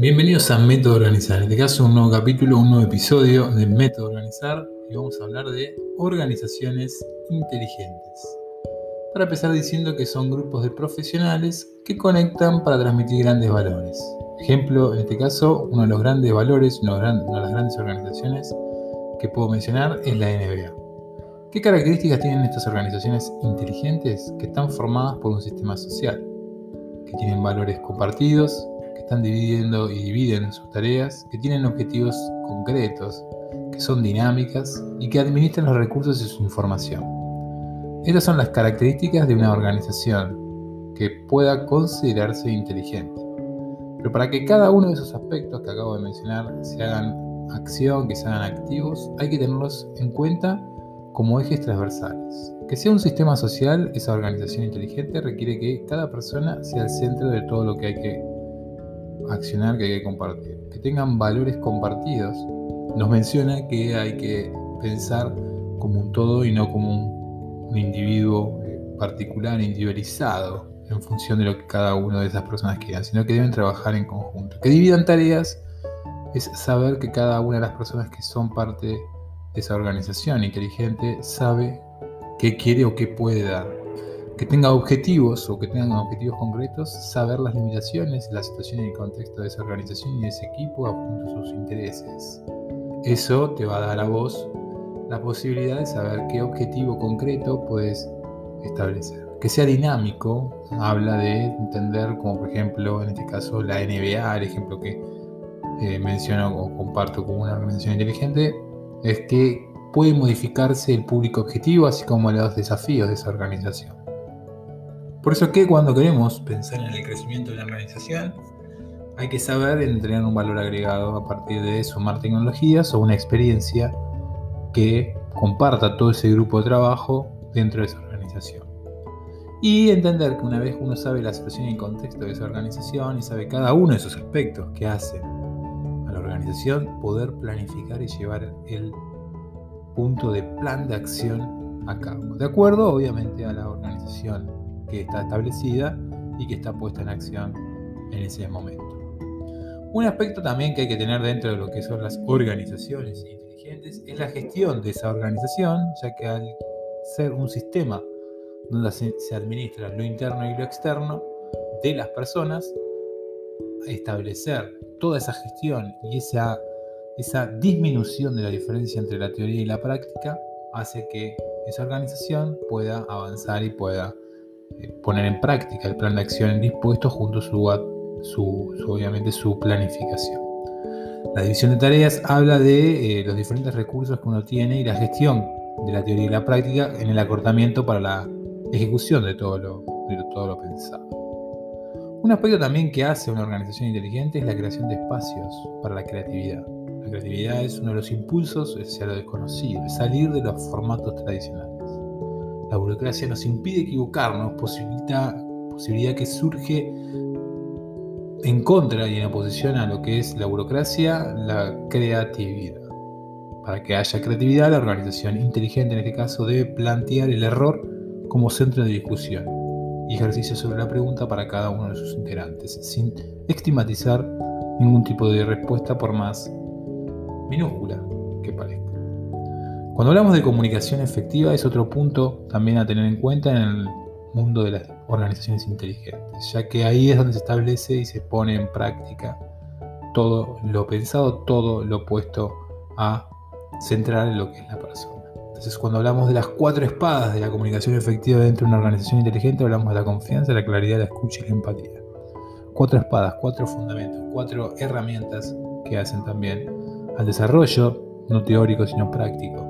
Bienvenidos a Método Organizar. En este caso, un nuevo capítulo, un nuevo episodio de Método Organizar y vamos a hablar de organizaciones inteligentes. Para empezar diciendo que son grupos de profesionales que conectan para transmitir grandes valores. Ejemplo, en este caso, uno de los grandes valores, una de las grandes organizaciones que puedo mencionar es la NBA. ¿Qué características tienen estas organizaciones inteligentes que están formadas por un sistema social? Que tienen valores compartidos, están dividiendo y dividen sus tareas, que tienen objetivos concretos, que son dinámicas y que administran los recursos y su información. Estas son las características de una organización que pueda considerarse inteligente. Pero para que cada uno de esos aspectos que acabo de mencionar se hagan acción, que se hagan activos, hay que tenerlos en cuenta como ejes transversales. Que sea un sistema social, esa organización inteligente requiere que cada persona sea el centro de todo lo que hay que accionar que hay que compartir. Que tengan valores compartidos. Nos menciona que hay que pensar como un todo y no como un, individuo eh, particular, individualizado, en función de lo que cada una de esas personas quieran, sino que deben trabajar en conjunto. Que dividan tareas es saber que cada una de las personas que son parte de esa organización inteligente sabe qué quiere o qué puede dar que tenga objetivos o que tengan objetivos concretos, saber las limitaciones, la situación y el contexto de esa organización y de ese equipo a sus intereses. Eso te va a dar a vos la posibilidad de saber qué objetivo concreto puedes establecer. Que sea dinámico, habla de entender como por ejemplo en este caso la NBA, el ejemplo que eh, menciono o comparto como una organización inteligente, es que puede modificarse el público objetivo así como los desafíos de esa organización. Por eso que cuando queremos pensar en el crecimiento de la organización, hay que saber entrenar un valor agregado a partir de sumar tecnologías o una experiencia que comparta todo ese grupo de trabajo dentro de esa organización. Y entender que una vez uno sabe la situación y el contexto de esa organización y sabe cada uno de esos aspectos que hacen a la organización, poder planificar y llevar el punto de plan de acción a cabo. De acuerdo, obviamente, a la organización que está establecida y que está puesta en acción en ese momento. Un aspecto también que hay que tener dentro de lo que son las organizaciones inteligentes es la gestión de esa organización, ya que al ser un sistema donde se, administra lo interno y lo externo de las personas, establecer toda esa gestión y esa, esa disminución de la diferencia entre la teoría y la práctica hace que esa organización pueda avanzar y pueda poner en práctica el plan de acción dispuesto junto a su, obviamente su planificación. La división de tareas habla de eh, los diferentes recursos que uno tiene y la gestión de la teoría y la práctica en el acortamiento para la ejecución de todo lo, de todo lo pensado. Un aspecto también que hace una organización inteligente es la creación de espacios para la creatividad. La creatividad es uno de los impulsos hacia lo desconocido, es salir de los formatos tradicionales. La burocracia nos impide equivocarnos, posibilita, posibilidad que surge en contra y en oposición a lo que es la burocracia, la creatividad. Para que haya creatividad, la organización inteligente en este caso debe plantear el error como centro de discusión y ejercicio sobre la pregunta para cada uno de sus integrantes, sin estigmatizar ningún tipo de respuesta por más minúscula. Cuando hablamos de comunicación efectiva es otro punto también a tener en cuenta en el mundo de las organizaciones inteligentes, ya que ahí es donde se establece y se pone en práctica todo lo pensado, todo lo puesto a centrar en lo que es la persona. Entonces cuando hablamos de las cuatro espadas de la comunicación efectiva dentro de una organización inteligente, hablamos de la confianza, la claridad, la escucha y la empatía. Cuatro espadas, cuatro fundamentos, cuatro herramientas que hacen también al desarrollo, no teórico sino práctico,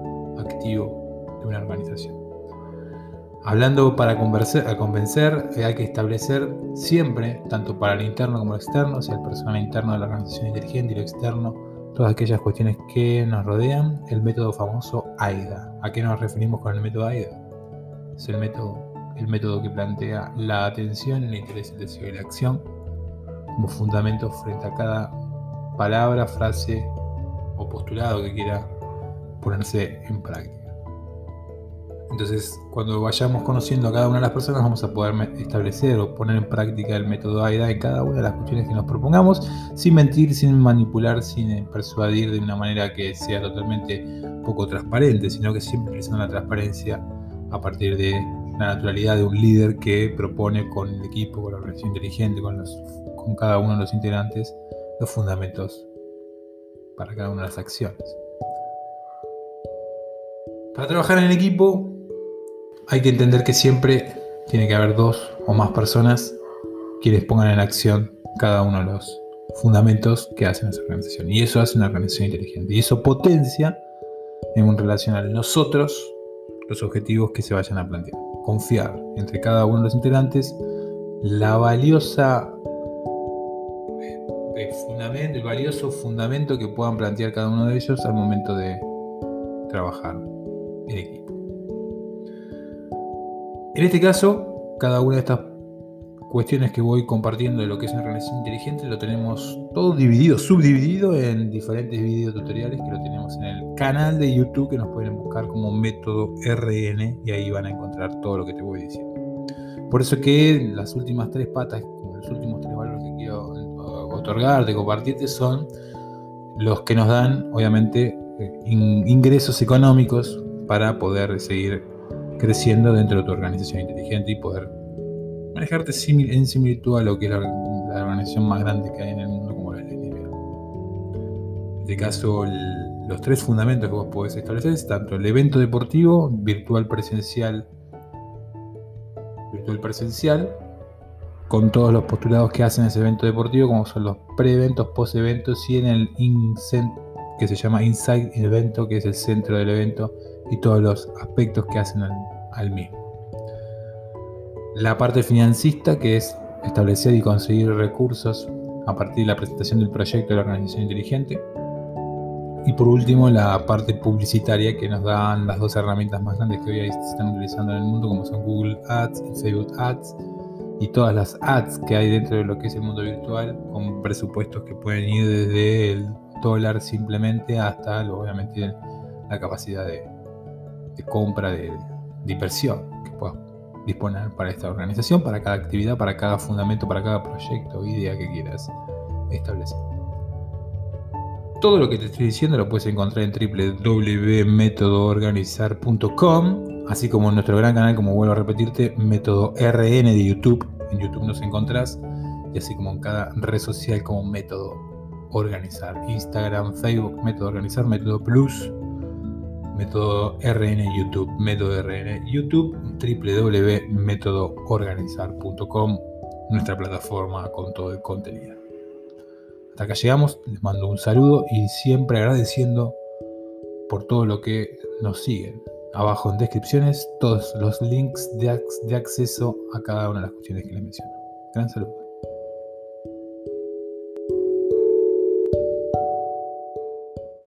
de una organización. Hablando para convencer, convencer, eh, hay que establecer siempre, tanto para el interno como el externo, sea el personal interno de la organización inteligente y lo externo, todas aquellas cuestiones que nos rodean, el método famoso AIDA. ¿A qué nos referimos con el método AIDA? Es el método, el método que plantea la atención, el interés, el deseo y la acción como fundamento frente a cada palabra, frase o postulado que quiera ponerse en práctica. Entonces, cuando vayamos conociendo a cada una de las personas, vamos a poder establecer o poner en práctica el método AIDA en cada una de las cuestiones que nos propongamos, sin mentir, sin manipular, sin eh, persuadir de una manera que sea totalmente poco transparente, sino que siempre utilizando la transparencia a partir de la naturalidad de un líder que propone con el equipo, con la organización inteligente, con, con cada uno de los integrantes, los fundamentos para cada una de las acciones. Para trabajar en equipo hay que entender que siempre tiene que haber dos o más personas quienes pongan en acción cada uno de los fundamentos que hacen esa organización. Y eso hace una organización inteligente. Y eso potencia en un relacional nosotros los objetivos que se vayan a plantear. Confiar entre cada uno de los integrantes la valiosa eh, el valioso fundamento que puedan plantear cada uno de ellos al momento de trabajar equipo. En este caso, cada una de estas cuestiones que voy compartiendo de lo que es una organización inteligente lo tenemos todo dividido, subdividido en diferentes videotutoriales que lo tenemos en el canal de YouTube que nos pueden buscar como método RN y ahí van a encontrar todo lo que te voy diciendo. Por eso que las últimas tres patas, los últimos tres valores que quiero otorgarte, compartirte, son los que nos dan, obviamente, eh, ingresos económicos para poder seguir creciendo dentro de tu organización inteligente y poder manejarte en similitud a lo que es la, organización más grande que hay en el mundo como la NBA. En este caso, los tres fundamentos que vos podés establecer es tanto el evento deportivo, virtual presencial, virtual presencial, con todos los postulados que hacen ese evento deportivo, como son los pre-eventos, post-eventos y en el que se llama Inside Evento, que es el centro del evento y todos los aspectos que hacen al, mismo. La parte financista, que es establecer y conseguir recursos a partir de la presentación del proyecto de la organización inteligente. Y por último, la parte publicitaria que nos dan las dos herramientas más grandes que hoy se están utilizando en el mundo, como son Google Ads y Facebook Ads, y todas las ads que hay dentro de lo que es el mundo virtual, con presupuestos que pueden ir desde el dólar simplemente hasta, obviamente, la capacidad de, compra de, inversión que puedas disponer para esta organización, para cada actividad, para cada fundamento, para cada proyecto o idea que quieras establecer. Todo lo que te estoy diciendo lo puedes encontrar en www.metodoorganizar.com, así como en nuestro gran canal, como vuelvo a repetirte, Método RN de YouTube. En YouTube nos encontrás, y así como en cada red social como Método Organizar. Instagram, Facebook, Método Organizar, Método Plus, método RN YouTube, método RN YouTube, www.métodoorganizar.com, nuestra plataforma con todo el contenido. Hasta acá llegamos, les mando un saludo y siempre agradeciendo por todo lo que nos siguen. Abajo en descripciones todos los links de, de acceso a cada una de las cuestiones que les menciono. Gran saludo.